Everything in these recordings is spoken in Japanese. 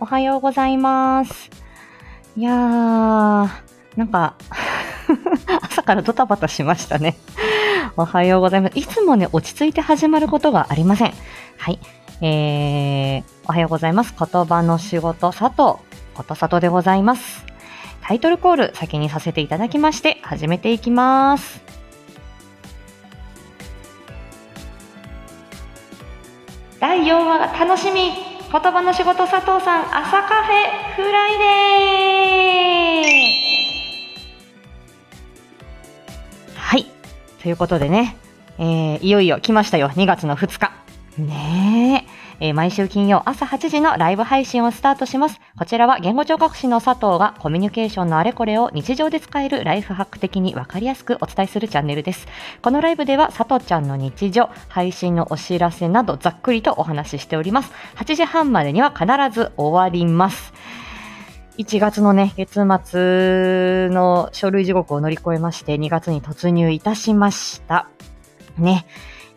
おはようございます。いやー、なんか、朝からドタバタしましたね。おはようございます。いつもね、落ち着いて始まることがありません。はい。えー、おはようございます。言葉の仕事、佐藤、ことさとでございます。タイトルコール、先にさせていただきまして、始めていきます。第4話が楽しみ言葉の仕事佐藤さん朝カフェフライデー。はい。ということでね、えーいよいよ来ましたよ。2月の2日。ねえ。えー毎週金曜朝8時のライブ配信をスタートします。こちらは言語聴覚士の佐藤がコミュニケーションのあれこれを日常で使えるライフハック的にわかりやすくお伝えするチャンネルです。このライブでは佐藤ちゃんの日常、配信のお知らせなどざっくりとお話ししております。8時半までには必ず終わります。1月のね、月末の書類地獄を乗り越えまして、2月に突入いたしました。ね。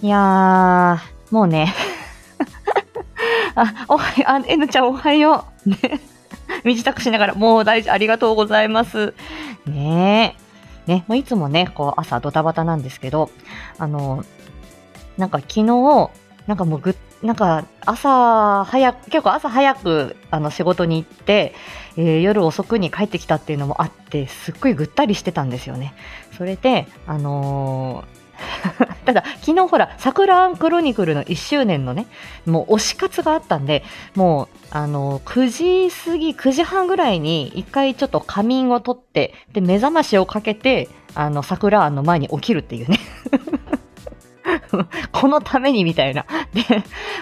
いやー、もうね、あ、おはよう、あ、N ちゃんおはよう。ね。身支度しながら、もう大事、ありがとうございます。ねえ。ね、もういつもね、こう、朝ドタバタなんですけど、あの、なんか昨日、なんかもうぐっ、なんか朝早く、結構朝早くあの仕事に行って、えー夜遅くに帰ってきたっていうのもあって、すっごいぐったりしてたんですよね。それで、あのー ただ、昨日ほら、桜アンクロニクルの1周年のね、もう推し活があったんで、もう、あの9時過ぎ、9時半ぐらいに一回ちょっと仮眠を取って、で、目覚ましをかけて、あの、桜庵の前に起きるっていうね。このためにみたいな。で、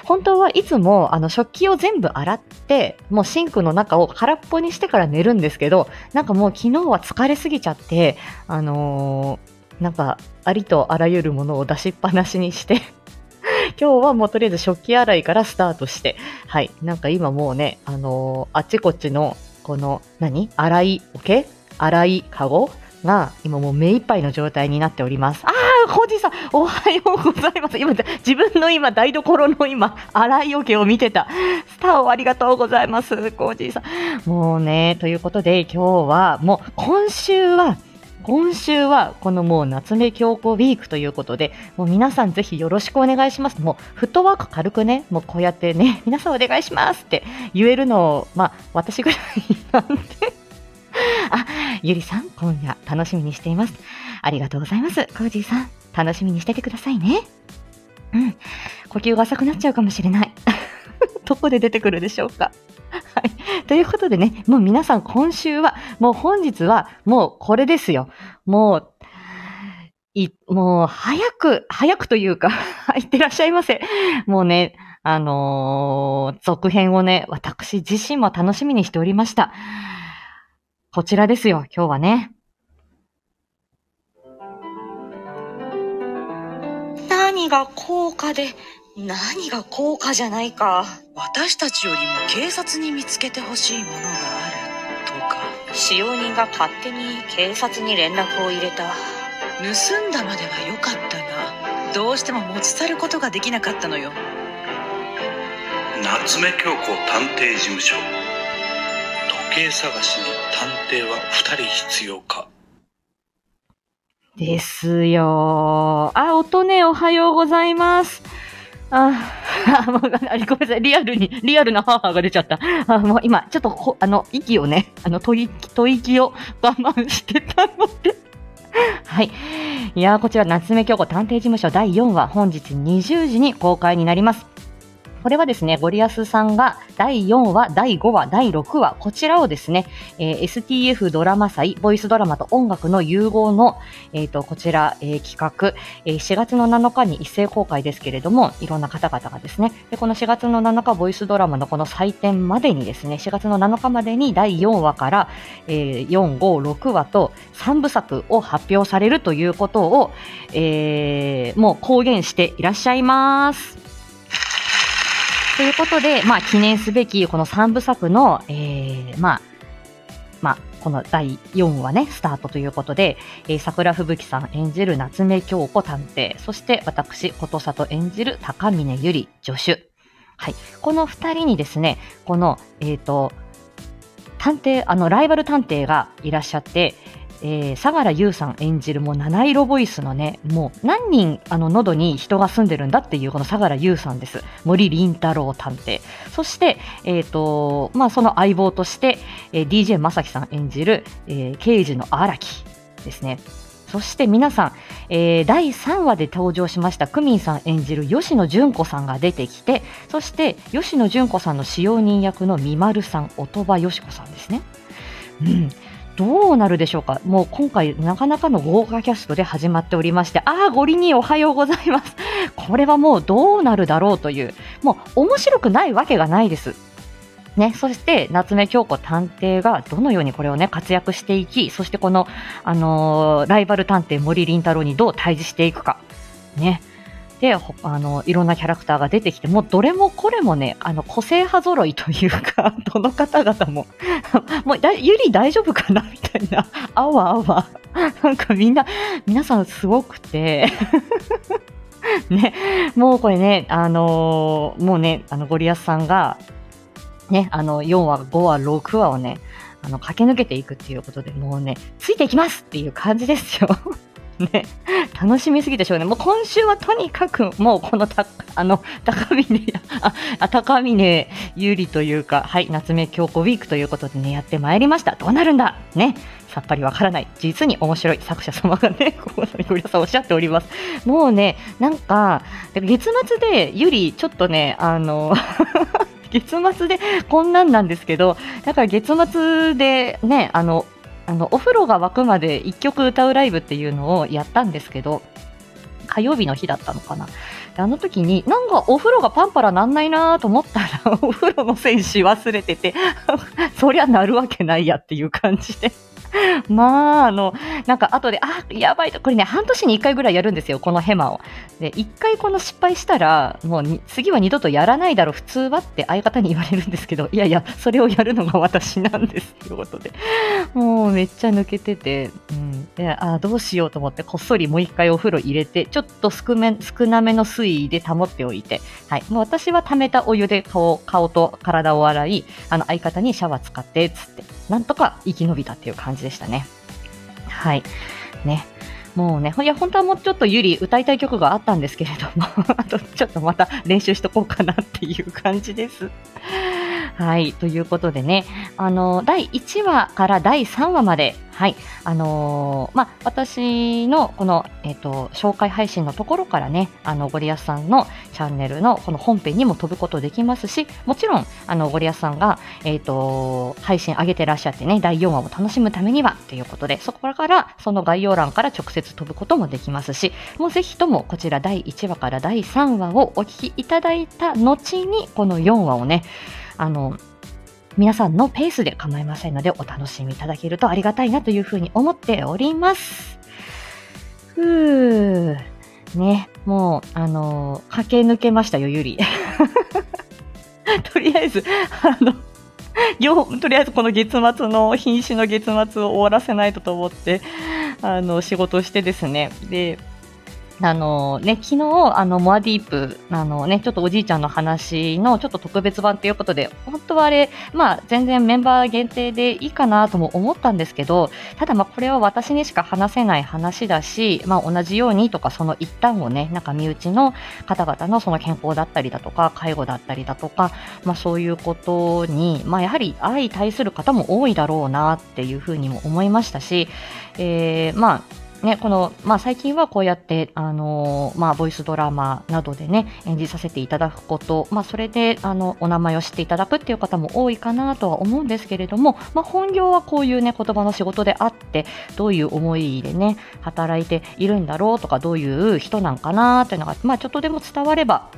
本当はいつもあの食器を全部洗って、もうシンクの中を空っぽにしてから寝るんですけど、なんかもう昨日は疲れすぎちゃって、あのーなんかありとあらゆるものを出しっぱなしにして、今日はもうとりあえず食器洗いからスタートして、はい、なんか今もうね、あのーあっちこっちのこの、何？洗い桶？洗いカゴが今もう目いっぱいの状態になっております。ああ、コージーさん、おはようございます。今、自分の今、台所の今、洗い桶を見てた。スターをありがとうございます、コージーさん。もうね、ということで今日は、もう今週は、今週はこのもう夏目京子ウィークということで、もう皆さんぜひよろしくお願いします。もうフットワーク軽くね、もうこうやってね、皆さんお願いしますって言えるのを、まあ私ぐらいなんで。あ、ゆりさん、今夜楽しみにしています。ありがとうございます。コージーさん、楽しみにしててくださいね。うん。呼吸が浅くなっちゃうかもしれない。どこで出てくるでしょうか。はい。ということでね、もう皆さん今週は、もう本日は、もうこれですよ。もう、い、もう早く、早くというか、いってらっしゃいませ。もうね、あのー続編をね、私自身も楽しみにしておりました。こちらですよ、今日はね。何が高価で、何が高価じゃないか。私たちよりも警察に見つけてほしいものがあるとか使用人が勝手に警察に連絡を入れた。盗んだまでは良かったがどうしても持ち去ることができなかったのよ夏目京子探偵事務所時計探しに探偵は2人必要かですよ。あ、音ね、おはようございます。あ、あもうあごめんなさい。リアルに、リアルな母が出ちゃった。あもう今、ちょっとこ、あの、息をね、あの、吐息、吐息を我慢してたので。はい。いやー、こちら、夏目京子探偵事務所第4話、本日20時に公開になります。これはですね、ゴリアスさんが第4話、第5話、第6話、こちらをですね、えー STF ドラマ祭、ボイスドラマと音楽の融合の、えっ、と、こちら、えー企画、えー4月の7日に一斉公開ですけれども、いろんな方々がですね、で、この4月の7日ボイスドラマのこの祭典までにですね、4月の7日までに第4話から、えー4、5、6話と3部作を発表されるということを、えーもう公言していらっしゃいます。ということで、まあ、記念すべきこの3部作の、えーまあ、まあ、この第4話ね、スタートということで、えー桜吹雪さん演じる夏目京子探偵、そして私、ことさと演じる高峰ゆり助手。はい。この二人にですね、この、えっ、と、探偵、あの、ライバル探偵がいらっしゃって、えー、相良優さん演じるもう七色ボイスのね、もう何人あの喉に人が住んでるんだっていうこの相良優さんです。森林太郎探偵。そして、えっ、ー、と、まあその相棒として、えー、DJ 正樹さん演じる、えー、刑事の荒木ですね。そして皆さん、えー、第3話で登場しましたクミンさん演じる吉野純子さんが出てきて、そして吉野純子さんの使用人役の三丸さん、音羽よし子さんですね。うん。どうなるでしょうか？もう今回なかなかの豪華キャストで始まっておりまして、ああ、ゴリにおはようございます。これはもうどうなるだろうという、もう面白くないわけがないです。ね、そして夏目京子探偵がどのようにこれをね活躍していきそしてこの、あのー、ライバル探偵森林太郎にどう対峙していくか、ね、であのいろんなキャラクターが出てきてもうどれもこれもねあの個性派揃いというか どの方々も もうゆり大丈夫かなみたいなあわあわなんかみんな皆さんすごくて ね、もうこれね、あのー、もうね、あのゴリアスさんがね、あの、4話、5話、6話をね、あの、駆け抜けていくっていうことで、もうね、ついていきますっていう感じですよ。ね、楽しみすぎでしょうね。もう今週はとにかく、もうこのた、あの、高峰、あ、高峰有利というか、はい、夏目京子ウィークということでね、やってまいりました。どうなるんだ？ね。さっぱりわからない。実に面白い作者様がね、ここに皆さんおっしゃっております。もうね、なんか、月末でゆり、ちょっとね、あの 月末でこんなんなんですけど、だから月末でね、あの、あのお風呂が沸くまで1曲歌うライブっていうのをやったんですけど、火曜日の日だったのかな。あの時に、なんかお風呂がパンパラなんないなと思ったら、お風呂の選手忘れてて、そりゃなるわけないやっていう感じで。まあ、あの、なんか後で、あ、やばいと、これね、半年に1回ぐらいやるんですよ、このヘマを。で、1回この失敗したら、もう次は二度とやらないだろ、普通はって相方に言われるんですけど、いやいや、それをやるのが私なんですということで、もうめっちゃ抜けてて、うん、であどうしようと思って、こっそりもう1回お風呂入れて、ちょっと少め少なめの水位で保っておいて、はい、もう私は溜めたお湯で顔顔と体を洗い、あの相方にシャワー使って、つって、なんとか生き延びたっていう感じでしたね。はい。ね。もうね、いや、本当はもうちょっとゆり歌いたい曲があったんですけれども、あとちょっとまた練習しとこうかなっていう感じです。はい。ということでね、あの、第1話から第3話まで、はい。あのー、まあ、私のこの、えっ、ー、と、紹介配信のところからね、あの、ゴリアスさんのチャンネルのこの本編にも飛ぶことできますし、もちろん、あの、ゴリアスさんが、えっ、ー、と、配信上げてらっしゃってね、第4話を楽しむためには、ということで、そこから、その概要欄から直接飛ぶこともできますし、もうぜひともこちら第1話から第3話をお聞きいただいた後に、この4話をね、あの、皆さんのペースで構いませんのでお楽しみいただけるとありがたいなというふうに思っております。ふー。ね、もう、あの駆け抜けましたよ、ゆり。とりあえず、あの、とりあえずこの月末の瀕死の月末を終わらせないとと思ってあの仕事してですねであのね、昨日、あの、モアディープ、あのね、ちょっとおじいちゃんの話のちょっと特別版ということで、本当はあれ、まあ、全然メンバー限定でいいかなとも思ったんですけど、ただ、これは私にしか話せない話だし、まあ、同じようにとか、その一端をね、なんか身内の方々のその健康だったりだとか、介護だったりだとか、まあ、そういうことに、まあ、やはり相対する方も多いだろうなっていうふうにも思いましたし、えー、まあ、ね、この、まあ、最近はこうやって、あのまあ、ボイスドラマなどでね、演じさせていただくこと、まあ、それで、あの、お名前を知っていただくっていう方も多いかなとは思うんですけれども、まあ、本業はこういうね、言葉の仕事であって、どういう思いでね、働いているんだろうとか、どういう人なんかなというのが、まあ、ちょっとでも伝われば、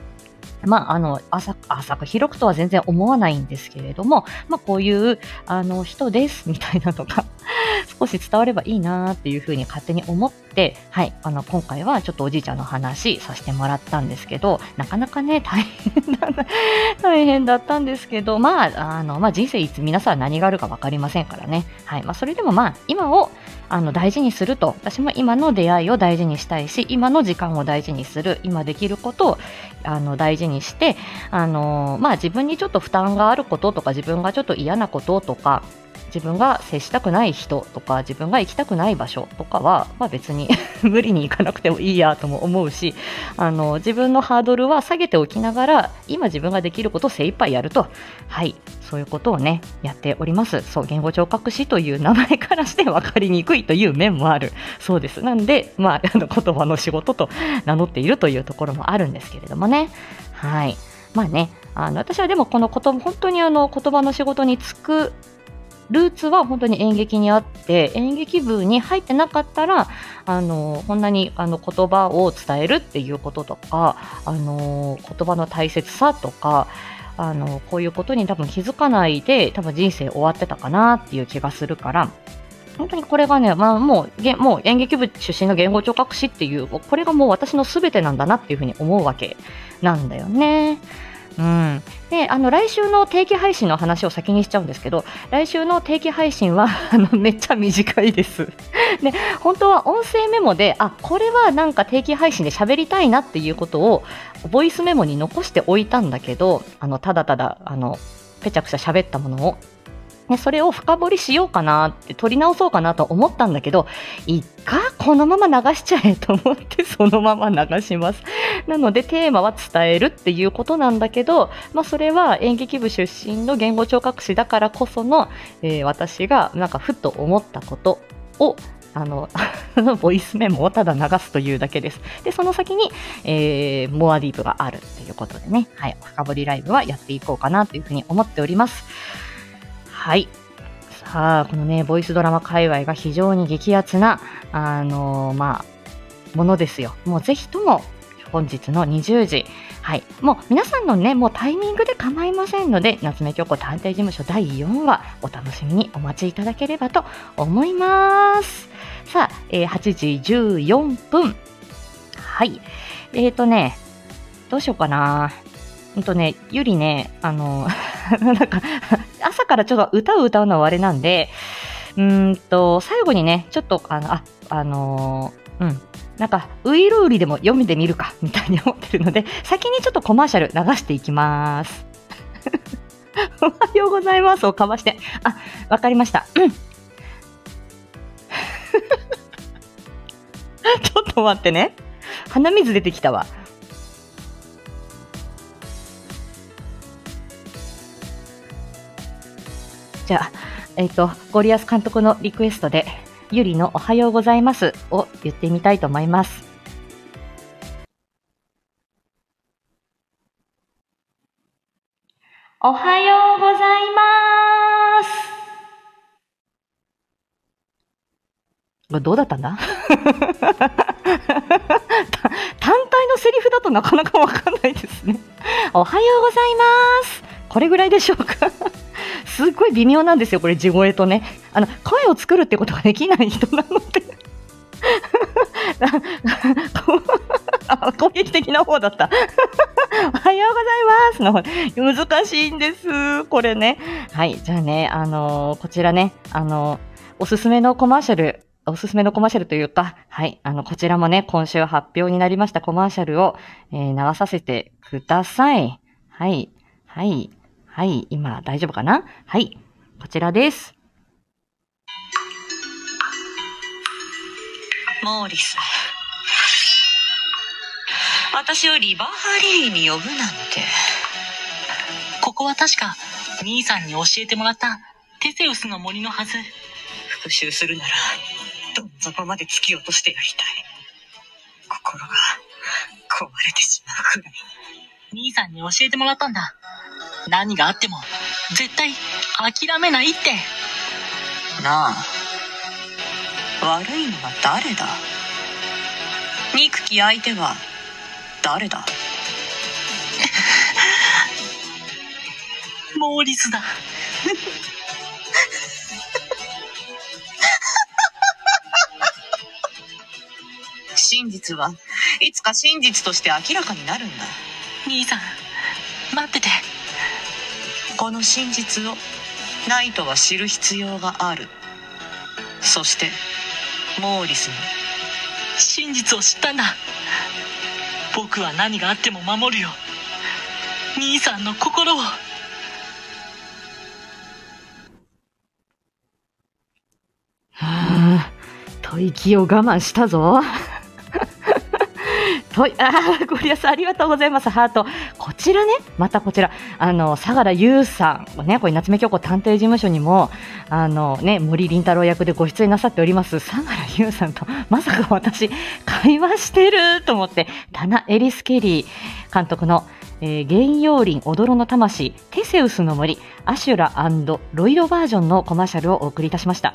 まあ、あの、浅く、浅く広くとは全然思わないんですけれども、まあ、こういう、あの、人です、みたいなのが 少し伝わればいいなっていうふうに勝手に思って、はい、あの、今回はちょっとおじいちゃんの話させてもらったんですけど、なかなかね、大変だな、大変だったんですけど、まあ、あの、まあ、人生いつ皆さん何があるかわかりませんからね。はい、まあ、それでもまあ、今を、あの大事にすると。私も今の出会いを大事にしたいし今の時間を大事にする。今できることをあの大事にしてあの、まあ、自分にちょっと負担があることとか自分がちょっと嫌なこととか自分が接したくない人とか自分が行きたくない場所とかは、まあ、別に 無理に行かなくてもいいやとも思うしあの自分のハードルは下げておきながら今自分ができることを精一杯やると。はい。そういうことをねやっております。そう言語聴覚士という名前からして分かりにくいという面もある。そうです。なんで、まあ、あの言葉の仕事と名乗っているというところもあるんですけれどもね。はい。まあねあの私はでもこの言葉本当にあの言葉の仕事に就くルーツは本当に演劇にあって演劇部に入ってなかったらあのこんなにあの言葉を伝えるっていうこととかあの言葉の大切さとかあのこういうことに多分気づかないで多分人生終わってたかなっていう気がするから本当にこれがね、まあ、もうもう演劇部出身の言語聴覚士っていうこれがもう私の全てなんだなっていうふうに思うわけなんだよね。うん、であの来週の定期配信の話を先にしちゃうんですけど来週の定期配信は あのめっちゃ短いです。で本当は音声メモであこれはなんか定期配信で喋りたいなっていうことをボイスメモに残しておいたんだけどあのただただあのぺちゃくちゃ喋ったものをね、それを深掘りしようかなって取り直そうかなと思ったんだけど、いっか、このまま流しちゃえと思ってそのまま流します。なのでテーマは伝えるっていうことなんだけど、まあ、それは演劇部出身の言語聴覚士だからこその、えー、私がなんかふっと思ったことをあの、ボイスメモをただ流すというだけです。で、その先に、えー、モアディープがあるということでね、はい、深掘りライブはやっていこうかなというふうに思っております。はい。さあ、このね、ボイスドラマ界隈が非常に激アツな、あのー、まあ、ものですよ。もうぜひとも、本日の20時、はい。もう皆さんのね、もうタイミングで構いませんので、夏目京子探偵事務所第4話、お楽しみにお待ちいただければと思います。さあ、えー、8時14分。はい。えっ、ー、とね、どうしようかな。うんとね、ゆりね、あの、なんか、朝からちょっと歌を歌うのはあれなんで、うんと、最後にね、ちょっと、あの、あ、あのー、うん。なんか、ウイルウリでも読んでみるか、みたいに思ってるので、先にちょっとコマーシャル流していきます。おはようございますをかわして。あ、わかりました。うん。ちょっと待ってね。鼻水出てきたわ。じゃあ、えっ、ー、と、ゴリアス監督のリクエストで、ゆりのおはようございますを言ってみたいと思います。おはようございます。どうだったんだ？単体のセリフだとなかなかわかんないですね。おはようございます。これぐらいでしょうか？すっごい微妙なんですよ、これ、地声とね。あの、声を作るってことができない人なので 攻撃的な方だった。おはようございますの難しいんです。これね。はい。じゃあね、あのー、こちらね、あのー、おすすめのコマーシャル、おすすめのコマーシャルというか、はい。あの、こちらもね、今週発表になりましたコマーシャルを、えー、流させてください。はい。はい。はい、今大丈夫かな？はい、こちらです。モーリス。私をリバーハリーに呼ぶなんて。ここは確か、兄さんに教えてもらったテセウスの森のはず。復讐するなら、どん底まで突き落としてやりたい。心が壊れてしまうくらい。兄さんに教えてもらったんだ。何があっても、絶対諦めないって。なあ、悪いのは誰だ？憎き相手は誰だ？モーリスだ。真実はいつか真実として明らかになるんだ。兄さん、待ってて。この真実をナイトは知る必要があるそしてモーリスの真実を知ったんだ僕は何があっても守るよ兄さんの心をはあ、吐息を我慢したぞ。といあーゴリアスありがとうございます、ハート。こちらね、またこちら、あの、相良優さん、ね、これ夏目京子探偵事務所にも、あのね、森林太郎役でご出演なさっております、相良優さんと、まさか私、会話してると思って、タナ・エリス・ケリー監督の、えー、原陽林踊ろの魂、テセウスの森、アシュラロイドバージョンのコマーシャルをお送りいたしました。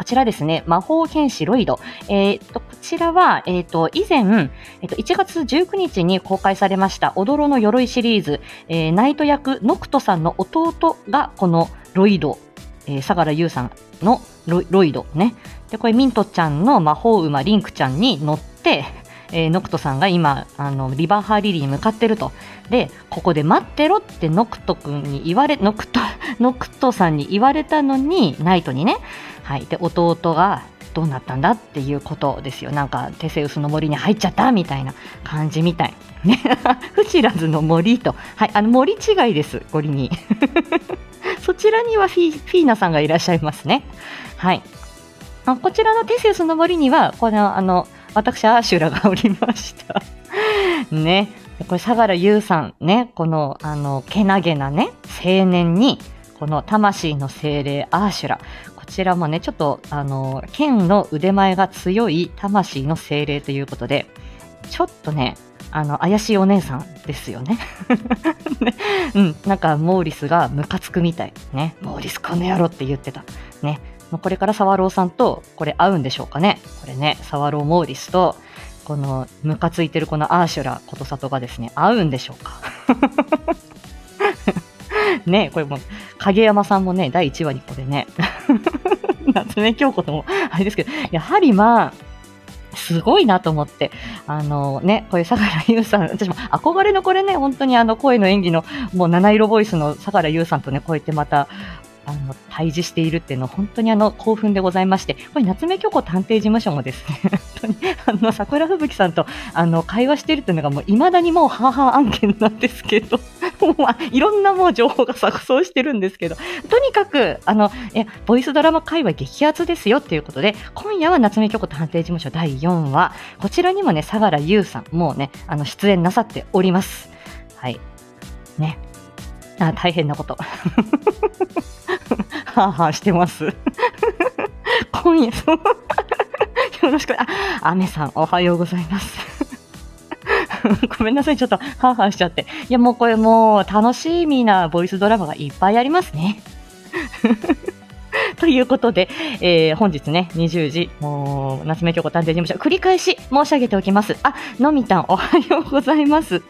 こちらですね、魔法剣士ロイド。えー、と、こちらは、えっ、と、以前、えっ、と、1月19日に公開されました、踊ろの鎧シリーズ、えー、ナイト役、ノクトさんの弟が、このロイド、え、相良優さんのロイドね。で、これミントちゃんの魔法馬リンクちゃんに乗って、えー、ノクトさんが今、あの、リバーハーリリーに向かってると。で、ここで待ってろってノクト君に言われ、ノクト、ノクトさんに言われたのに、ナイトにね、はい、で弟がどうなったんだっていうことですよ。なんかテセウスの森に入っちゃったみたいな感じみたい。ね、フチラズの森と、はい、あの森違いです、ゴリに。そちらにはフィフィーナさんがいらっしゃいますね。はい。あこちらのテセウスの森には、この、あの、私、アーシュラがおりました。ね。これ、相良優さん、ね、この、けなげなね、青年に、この魂の精霊アーシュラ。ちらもね、ちょっと、あの、剣の腕前が強い魂の精霊ということで、ちょっとね、あの、怪しいお姉さんですよね。ねうん、なんか、モーリスがムカつくみたい。ね、モーリスこの野郎って言ってた。ね、これからサワローさんと、これ合うんでしょうかね。これね、サワローモーリスと、この、ムカついてるこのアーシュラことさとがですね、合うんでしょうか。ね、これも、影山さんもね、第1話にこれね、夏目京子とも、あれですけど、やはりまあ、すごいなと思って、あのね、こういう相良優さん、私も憧れのこれね、本当にあの声の演技の、もう七色ボイスの相良優さんとね、こうやってまた、あの、対峙しているっていうのは本当にあの、興奮でございまして、これ夏目京子探偵事務所もですね、本当に、あの、桜吹雪さんと、あの、会話しているっていうのがもう未だにもう、はは案件なんですけど、まあ、いろんなもう情報が錯綜してるんですけど、とにかく、あの、え、ボイスドラマ界隈激アツですよっていうことで、今夜は夏目京子探偵事務所第4話、こちらにもね、相良優さん、もうね、あの、出演なさっております。はい。ね。あ大変なこと。はあはあしてます。今夜、よろしく、あ、アメさん、おはようございます。ごめんなさい、ちょっと、はあはあしちゃって。いや、もうこれもう、楽しみなボイスドラマがいっぱいありますね。ということで、えー、本日ね、20時、もう、夏目京子探偵事務所、繰り返し申し上げておきます。あ、のみたん、おはようございます。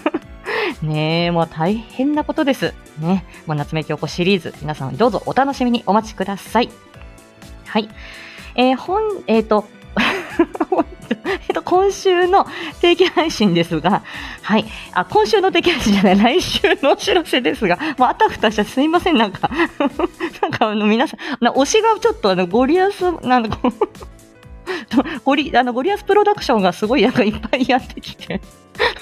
ねえ、もう大変なことです。ね。もう夏目京子シリーズ、皆さんどうぞお楽しみにお待ちください。はい。えー、本、えっ、ー、と、今週の定期配信ですが、はい。あ、今週の定期配信じゃない、来週のお知らせですが、もうあたふたしてすいません、なんか なんかあの、皆さん、な推しがちょっとあの、ゴリアス、なんかこう ゴリ、あの、ゴリアスプロダクションがすごいなんかいっぱいやってきて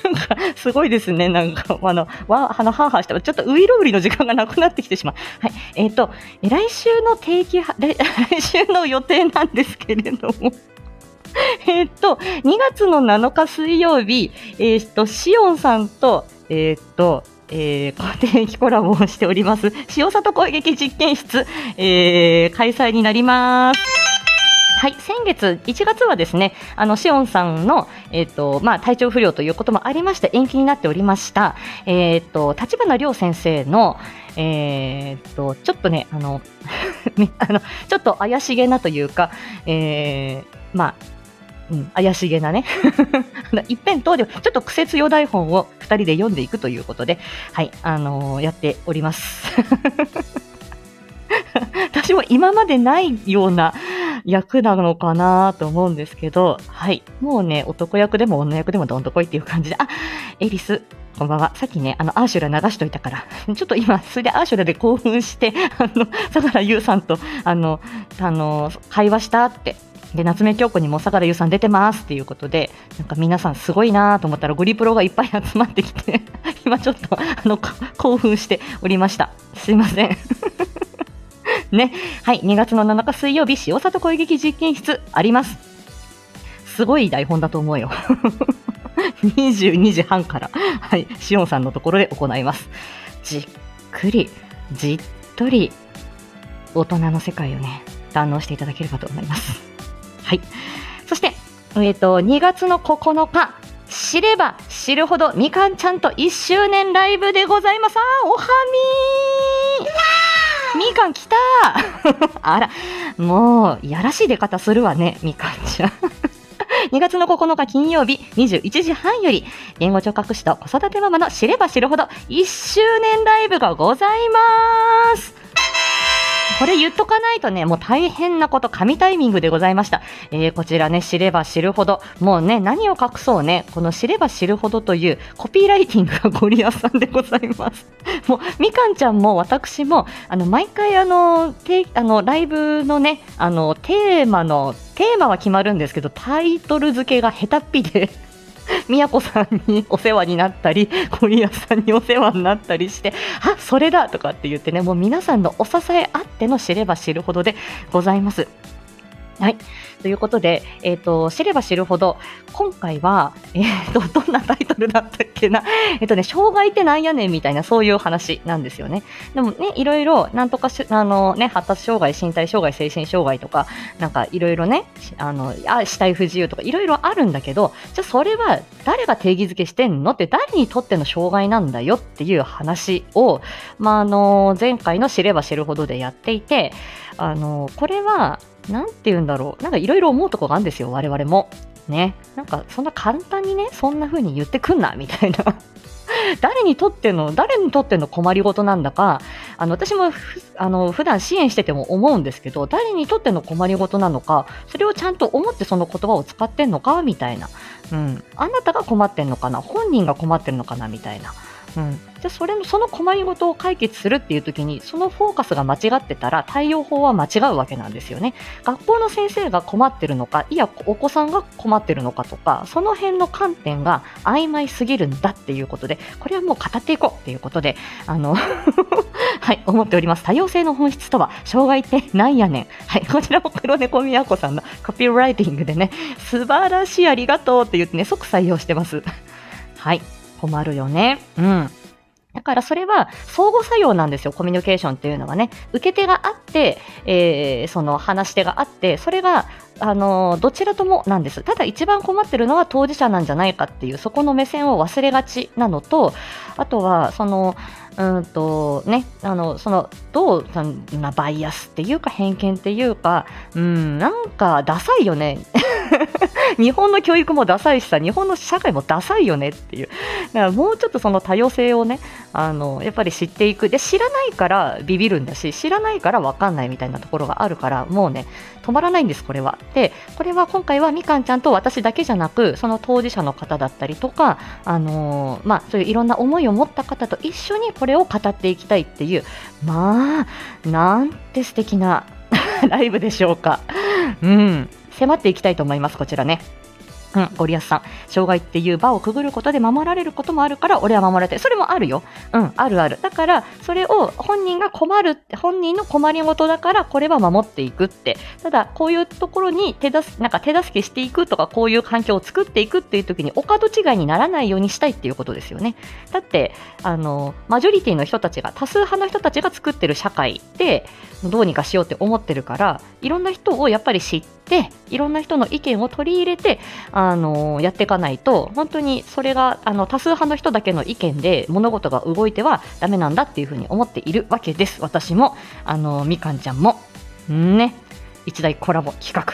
なんか、すごいですね。なんか、あの、わ、あの、はーはーしたら、ちょっとウイロウリの時間がなくなってきてしまう。はい。えっ、ー、と、来週の定期、来週の予定なんですけれども えっと、2月の7日水曜日、えっ、と、しおんさんと、えっ、と、えー、固定機コラボをしております、塩里攻撃実験室、えー、開催になります。はい、先月1月はですね、あのシオンさんのえっ、ー、とまあ体調不良ということもありまして延期になっておりました。えっ、ー、と立花亮先生のえっ、ー、とちょっとねあの あのちょっと怪しげなというか、えー、まあうん、怪しげなね 一辺倒でちょっと苦節用台本を2人で読んでいくということで、はいあのー、やっております。私も今までないような役なのかなと思うんですけど、はい。もうね、男役でも女役でもどんとこいっていう感じで、あ、エリス、こんばんは。さっきね、あの、アーシュラ流しといたから、ちょっと今、それでアーシュラで興奮して、あの、相良優さんと、あの、あの、会話したって、で、夏目京子にも坂田優さん出てますっていうことで、なんか皆さんすごいなと思ったらゴリプロがいっぱい集まってきて、今ちょっと、あの、興奮しておりました。すいません。ね。はい、2月の7日水曜日、塩里声劇実験室あります。すごい台本だと思うよ。22時半から、はい、しおんさんのところで行います。じっくり、じっとり、大人の世界をね、堪能していただければと思います。はい。そして、えっ、ー、と、2月の9日、知れば知るほどみかんちゃんと1周年ライブでございます。あおはみみかん来た あら、もう、やらしい出方するわね、みかんちゃん。2月の9日金曜日21時半より、言語聴覚士と子育てママの知れば知るほど1周年ライブがございます。これ言っとかないとね、もう大変なこと、神タイミングでございました。えー、こちらね、知れば知るほど、もうね、何を隠そうね、この知れば知るほどというコピーライティングがゴリアさんでございます。もう、みかんちゃんも私も、あの、毎回あの、てあのライブのね、あの、テーマの、テーマは決まるんですけど、タイトル付けが下手っぴで宮子さんにお世話になったり、ゴリアさんにお世話になったりして、あそれだとかって言ってね、もう皆さんのお支えあっての知れば知るほどでございます。はい。ということで、えっ、ー、と、知れば知るほど、今回は、えっ、ー、と、どんなタイトルだったっけな？えっ、ー、とね、障害ってなんやねんみたいな、そういう話なんですよね。でもね、いろいろ、なんとかし、あのね、発達障害、身体障害、精神障害とか、なんかいろいろね、あの、あ死体不自由とかいろいろあるんだけど、じゃそれは誰が定義づけしてんの？って誰にとっての障害なんだよっていう話を、まあ、あの、前回の知れば知るほどでやっていて、あの、これは、なんて言うんだろう。なんかいろいろ思うとこがあるんですよ、我々も。ね。なんかそんな簡単にね、そんな風に言ってくんな、みたいな。誰にとっての、誰にとっての困りごとなんだか、あの、私もあの、普段支援してても思うんですけど、誰にとっての困りごとなのか、それをちゃんと思ってその言葉を使ってんのか、みたいな。うん。あなたが困ってんのかな本人が困ってんのかなみたいな。うん、じゃそれのその困りごとを解決するっていう時にそのフォーカスが間違ってたら対応法は間違うわけなんですよね学校の先生が困ってるのかいやお子さんが困ってるのかとかその辺の観点が曖昧すぎるんだっていうことでこれはもう語っていこうっていうことであの はい思っております多様性の本質とは障害ってなんやねんはいこちらも黒猫みやこさんのコピーライティングでね素晴らしいありがとうって言ってね即採用してますはい困るよね。うん。だからそれは相互作用なんですよ、コミュニケーションっていうのはね。受け手があって、えー、その話し手があって、それが、あのどちらともなんです。ただ一番困ってるのは当事者なんじゃないかっていう、そこの目線を忘れがちなのと、あとは、その、うんとね、あの、その、どうなバイアスっていうか偏見っていうか、うん、なんかダサいよね。日本の教育もダサいしさ、日本の社会もダサいよねっていう。だからもうちょっとその多様性をね、あの、やっぱり知っていく。で、知らないからビビるんだし、知らないからわかんないみたいなところがあるから、もうね、止まらないんです、これは。で、これは今回はみかんちゃんと私だけじゃなく、その当事者の方だったりとか、あのー、まあ、そういういろんな思いを持った方と一緒にこれを語っていきたいっていう、まあ、なんて素敵な ライブでしょうか。うん。迫っていきたいと思います、こちらね。うん、ゴリアスさん。障害っていう場をくぐることで守られることもあるから、俺は守られて。それもあるよ。うん、あるある。だから、それを本人が困る、本人の困りごとだから、これは守っていくって。ただ、こういうところに手助け、なんか手助けしていくとか、こういう環境を作っていくっていう時に、お門違いにならないようにしたいっていうことですよね。だって、あの、マジョリティの人たちが、多数派の人たちが作ってる社会で、どうにかしようって思ってるから、いろんな人をやっぱり知って、いろんな人の意見を取り入れて、あのやっていかないと、本当にそれがあの多数派の人だけの意見で物事が動いてはダメなんだっていうふうに思っているわけです。私も、あのみかんちゃんも。ね。一大コラボ企画。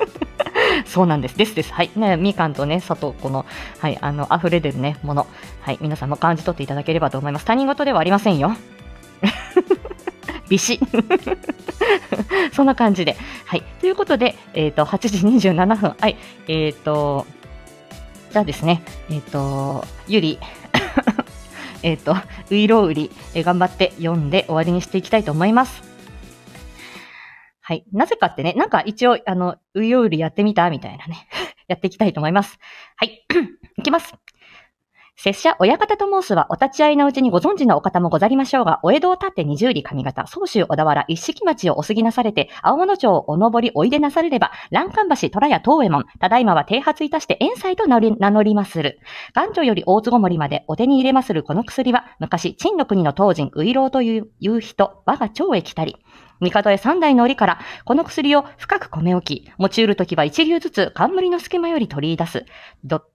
そうなんです。ですです。はい。ね、みかんとね、佐藤この、はい、あの、溢れ出るね、もの。はい。皆さんも感じ取っていただければと思います。他人事ではありませんよ。ビシ そんな感じで。はい。ということで、えっ、ー、と、8時27分。はい。えっ、ー、と、じゃあですね、えっ、ー、と、ゆり、えっと、ういろうり、え頑張って読んで終わりにしていきたいと思います。はい。なぜかってね、なんか一応、あの、うようりやってみたみたいなね。やっていきたいと思います。はい。いきます。拙者、親方と申すは、お立ち会いのうちにご存知のお方もござりましょうが、お江戸を立って二十里上方、総州小田原、一式町をお過ぎなされて、青物町をお登りおいでなされれば、欄干橋、虎屋東右衛門、ただいまは停発いたして遠斎と名乗り名乗りまする。元朝より大津ごもりまでお手に入れまするこの薬は、昔、陳の国の当人、ウイロウという人、我が町へ来たり、帝へ三代の折から、この薬を深く米置き、持ち得るときは一流ずつ冠の隙間より取り出す。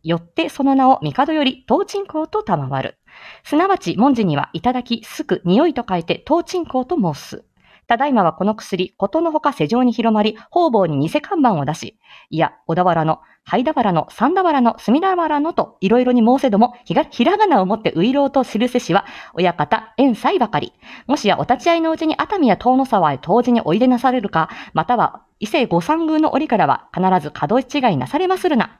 よってその名を帝より東鎮公と賜る。すなわち文字には、いただき、すく、匂いと書いて東鎮公と申す。ただいまはこの薬、ことのほか世上に広まり、方々に偽看板を出し、いや、小田原の、灰田原の、三田原の、隅田原のと、いろいろに申せども、ひがひらがなをもってういろうと記せしは、親方、遠斎ばかり。もしやお立ち会いのうちに熱海や遠野沢へ当時においでなされるか、または伊勢御三宮の折からは必ず角違いなされまするな。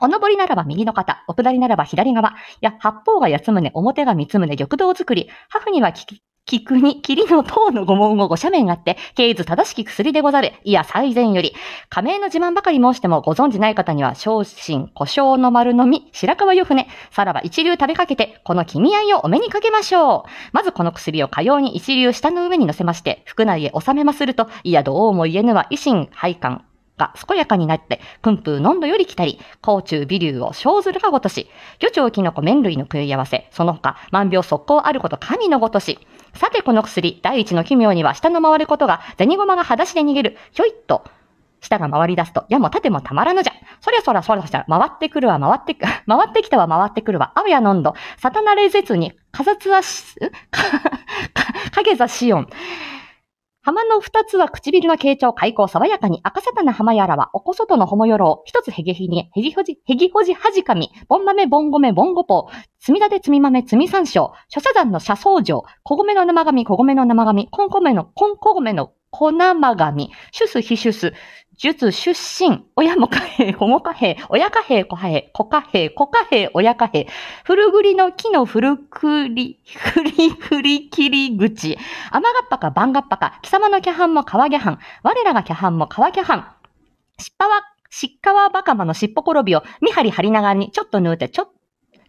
お登りならば右の肩、お下りならば左側。や、八方が八つ胸、表が三つ胸、玉堂作り。母には聞き、菊に霧の塔の御門をご斜面があって、経図正しき薬でござる。いや、最前より。仮名の自慢ばかり申してもご存じない方には、昇進、故障の丸のみ、白川よ船、さらば一流食べかけて、この君合いをお目にかけましょう。まずこの薬をかように一流下の上に乗せまして、腹内へ収めますると、いや、どうも言えぬは維新、配管、が健やかになって、訓風飲んどより来たり、甲虫微流を生ずるがごとし、魚鳥キノコ麺類の食い合わせ、その他、万病速攻あること神のごとし。さてこの薬、第一の奇妙には下の回ることが、銭駒が裸足で逃げる、ひょいっと、下が回り出すと、やも縦もたまらぬじゃ。そりゃそらそらそら、回ってくるわ、回ってく、回ってきたわ、回ってくるわ、あわやのんど、さたなれぜつに、かざつはし、か、か、かげざしおん。浜の二つは唇の傾聴開口爽やかに赤さたな浜やらはおこそとのほもよろう。一つへげひに、へぎほじ、へぎほじはじかみ、ぼんまめぼんごめぼんごぽう、つみだでつみまめつみ山椒、諸社山の社僧城、こごめの生紙、こごめの生紙、こんこめの、こんこごめの小生紙、シュスヒシュス、術出身、親も貨幣、保護貨幣、親貨幣、子貨幣、子貨幣、子貨幣、親貨幣、古栗の木の古くり、ふりふり切り口、甘がっぱか番がっぱか、貴様のキャハンも川ギャハン、我らがキャハンも川ギャハン、しっぱわ、しっかわばかまのしっぽころびを、みはり張りながらに、ちょっと縫うて、ちょっと、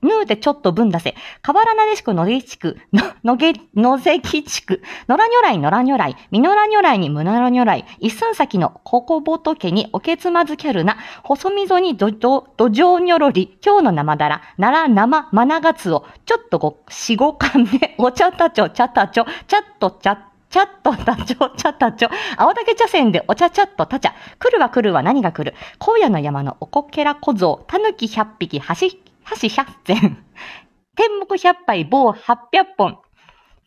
ぬうてちょっと分出せ。河原なでしくのげちく、の、のげ、のぜきちく、のらにょらいのらにょらい、みのらにょらいにむならにょらい、一寸先のここぼとけにおけつまずキャルな、細溝にど、ど、どじょうにょろり、今日の生だら、なら生、まながつを、ちょっとご、しごかんめ、お茶たちょ、茶たちょ、ちゃっとちゃっちゃっとたちょ、ちゃたちょ。青竹茶筅でお茶ちゃっとたちゃ。来るは来るは何が来る。荒野の山のおこけら小僧、たぬき百匹、橋、橋百千。天目百杯、棒八百本。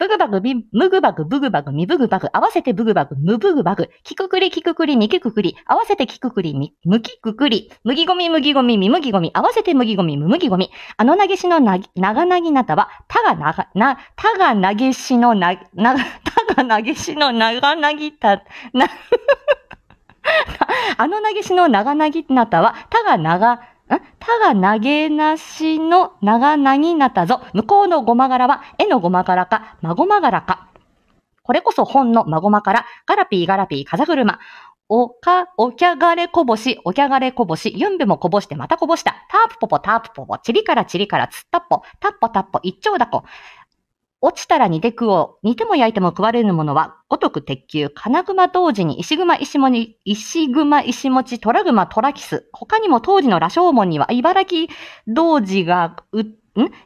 ブグバグ、ムグバグ、ブグバグ、ミブグバグ、合わせてブグバグ、ムブグバグ、キククリ、キククリ、ミキククリ、合わせてキククリ、ミ、ムキククリ、麦ゴミ、麦ゴミ、ミ麦ゴミ、合わせて麦ゴミ、ム麦ゴミ。あの投げしのな、長なぎなたは、たがなが、な、たが投げしのな、な、たが投げしの長なぎた、な、あの投げしの長なぎなたは、たが長、たが投げなしの長なぎなたぞ。向こうのごま柄は、絵のごま柄か、まごま柄か。これこそ本のまごまから、ガラピーガラピー風車。おか、おきゃがれこぼし、おきゃがれこぼし、ゆんべもこぼしてまたこぼした。タープポポタープポポ、ちりからちりからつったっぽ、タッポタッポ、一丁だこ。落ちたら煮て食おう。煮ても焼いても食われるものは、ごとく鉄球、金熊同時に石熊石もに、石熊石持、虎熊虎キス。他にも当時の羅生門には、茨城同時がう、ん？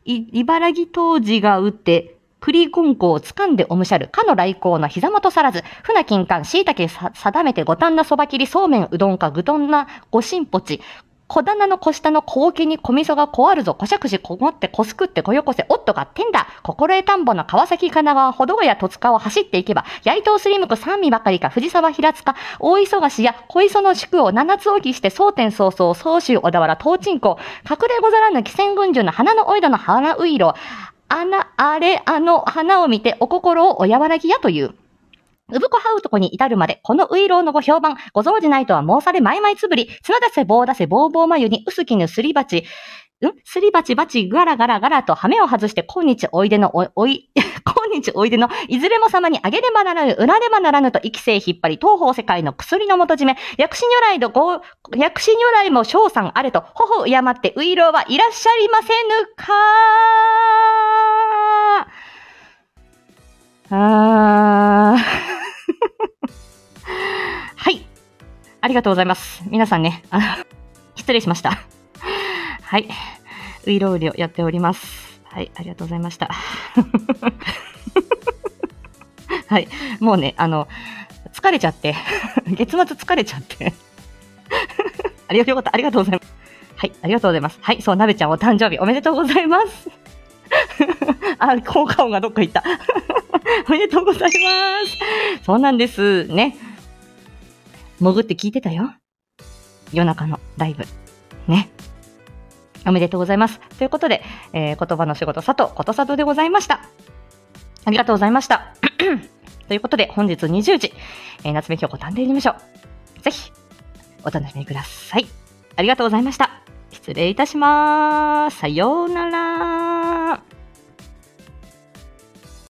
茨城当時が打って、栗根香を掴んでおむしゃる、かの来光の膝元さらず、船金柑、椎茸定めて五反なそば切り、そうめんうどんか、ぐどんなごしんぽち、小棚の小下の小桶に小味噌がこあるぞ、こしゃくしこもってこすくってこよこせ、おっとがってんだ、心得田んぼの川崎神奈川、保土ヶ谷戸塚を走ってい。けば、八重東スリムク三味ばかりか、藤沢平塚、大忙しや小磯の宿を七つ置きして、蒼天早々、総州小田原、東鎮港、隠れござらぬ汽船軍中の花のおいどの花ういろ、あな、あれ、あの花を見てお心をお和らぎやという。うぶこはうとこに至るまで、このウイローのご評判、ご存じないとは申されまいまいつぶり、綱出せ棒出せ棒棒眉に薄きぬすり鉢、ん？すり鉢鉢ガラガラガラと羽目を外して今日おいでのお、い、今日おいでのいずれも様にあげねばならぬ、裏ねばならぬと生き生引っ張り、東方世界の薬の元締め、薬師如来のご、薬師如来も翔さんあれと、頬を敬って、ういろうはいらっしゃいませぬか？あー。がとうございます。皆さんね、あ 失礼しました。はい。ウイロウリをやっております。はい、ありがとうございました。はい。もうね、あの、疲れちゃって、月末疲れちゃって。ありがとうよかった。ありがとうございます。はい、ありがとうございます。はい、そう、なべちゃんお誕生日おめでとうございます。あ、効果音がどっか行った。おめでとうございます。そうなんです。ね。潜って聞いてたよ。夜中のライブ。ね。おめでとうございます。ということで、えー言葉の仕事、佐藤ことさとでございました。ありがとうございました。ということで、本日20時、えー夏目京子探偵事務所、ぜひ、お楽しみください。ありがとうございました。失礼いたします。さようなら。